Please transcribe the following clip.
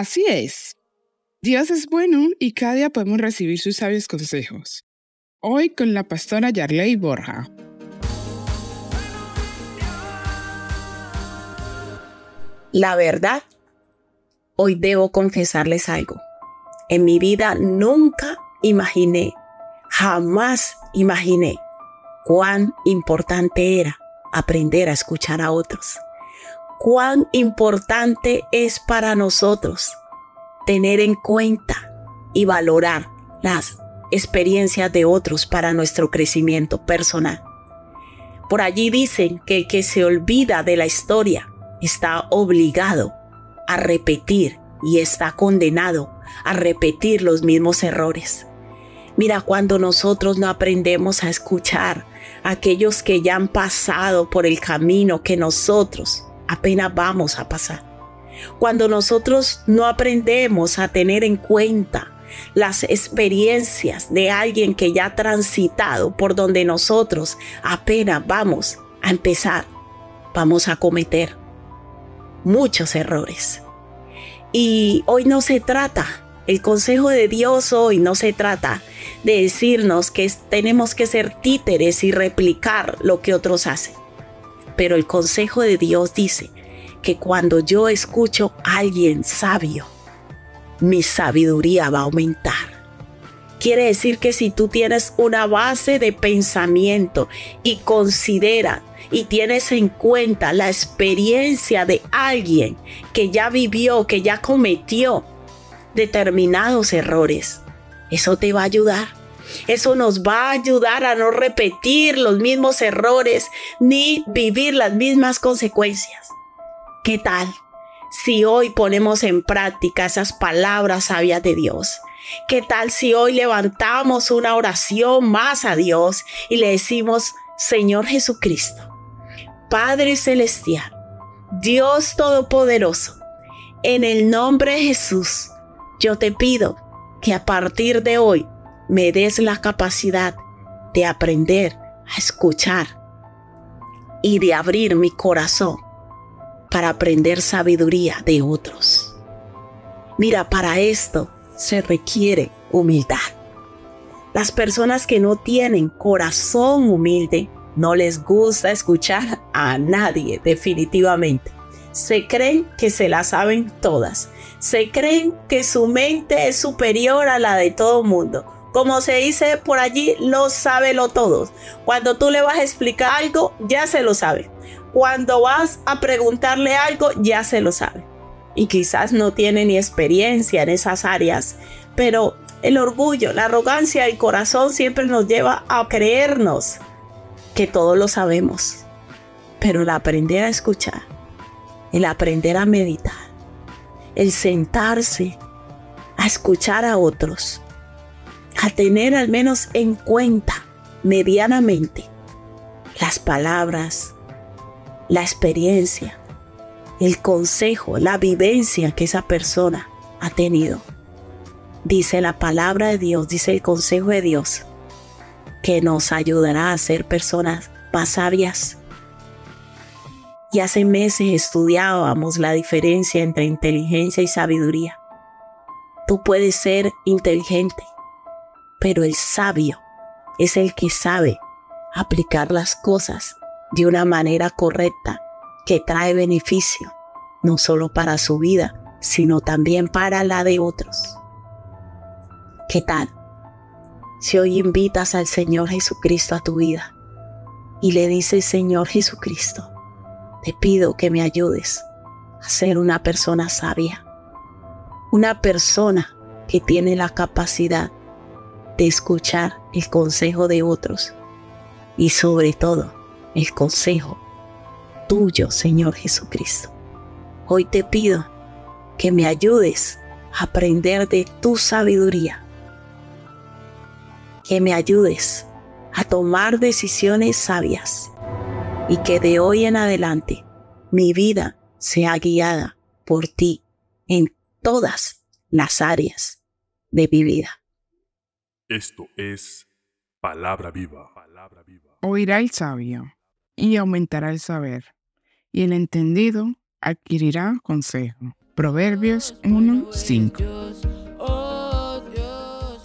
Así es. Dios es bueno y cada día podemos recibir sus sabios consejos. Hoy con la pastora Yarley Borja. La verdad, hoy debo confesarles algo. En mi vida nunca imaginé, jamás imaginé cuán importante era aprender a escuchar a otros. Cuán importante es para nosotros tener en cuenta y valorar las experiencias de otros para nuestro crecimiento personal. Por allí dicen que el que se olvida de la historia está obligado a repetir y está condenado a repetir los mismos errores. Mira, cuando nosotros no aprendemos a escuchar a aquellos que ya han pasado por el camino que nosotros apenas vamos a pasar. Cuando nosotros no aprendemos a tener en cuenta las experiencias de alguien que ya ha transitado por donde nosotros apenas vamos a empezar, vamos a cometer muchos errores. Y hoy no se trata, el consejo de Dios hoy no se trata de decirnos que tenemos que ser títeres y replicar lo que otros hacen. Pero el consejo de Dios dice que cuando yo escucho a alguien sabio, mi sabiduría va a aumentar. Quiere decir que si tú tienes una base de pensamiento y considera y tienes en cuenta la experiencia de alguien que ya vivió, que ya cometió determinados errores, eso te va a ayudar. Eso nos va a ayudar a no repetir los mismos errores ni vivir las mismas consecuencias. ¿Qué tal si hoy ponemos en práctica esas palabras sabias de Dios? ¿Qué tal si hoy levantamos una oración más a Dios y le decimos, Señor Jesucristo, Padre Celestial, Dios Todopoderoso, en el nombre de Jesús, yo te pido que a partir de hoy me des la capacidad de aprender a escuchar y de abrir mi corazón para aprender sabiduría de otros. Mira, para esto se requiere humildad. Las personas que no tienen corazón humilde no les gusta escuchar a nadie, definitivamente. Se creen que se la saben todas. Se creen que su mente es superior a la de todo mundo. Como se dice por allí, lo sabe lo todo. Cuando tú le vas a explicar algo, ya se lo sabe. Cuando vas a preguntarle algo, ya se lo sabe. Y quizás no tiene ni experiencia en esas áreas, pero el orgullo, la arrogancia, el corazón siempre nos lleva a creernos que todo lo sabemos, pero el aprender a escuchar, el aprender a meditar, el sentarse a escuchar a otros, a tener al menos en cuenta medianamente las palabras, la experiencia, el consejo, la vivencia que esa persona ha tenido. Dice la palabra de Dios, dice el consejo de Dios, que nos ayudará a ser personas más sabias. Y hace meses estudiábamos la diferencia entre inteligencia y sabiduría. Tú puedes ser inteligente, pero el sabio es el que sabe aplicar las cosas de una manera correcta que trae beneficio, no solo para su vida, sino también para la de otros. ¿Qué tal? Si hoy invitas al Señor Jesucristo a tu vida y le dices, Señor Jesucristo, te pido que me ayudes a ser una persona sabia, una persona que tiene la capacidad de escuchar el consejo de otros y sobre todo el consejo tuyo, Señor Jesucristo. Hoy te pido que me ayudes a aprender de tu sabiduría que me ayudes a tomar decisiones sabias y que de hoy en adelante mi vida sea guiada por ti en todas las áreas de mi vida. Esto es Palabra viva. Palabra viva. Oirá el sabio y aumentará el saber, y el entendido adquirirá consejo. Proverbios 1:5.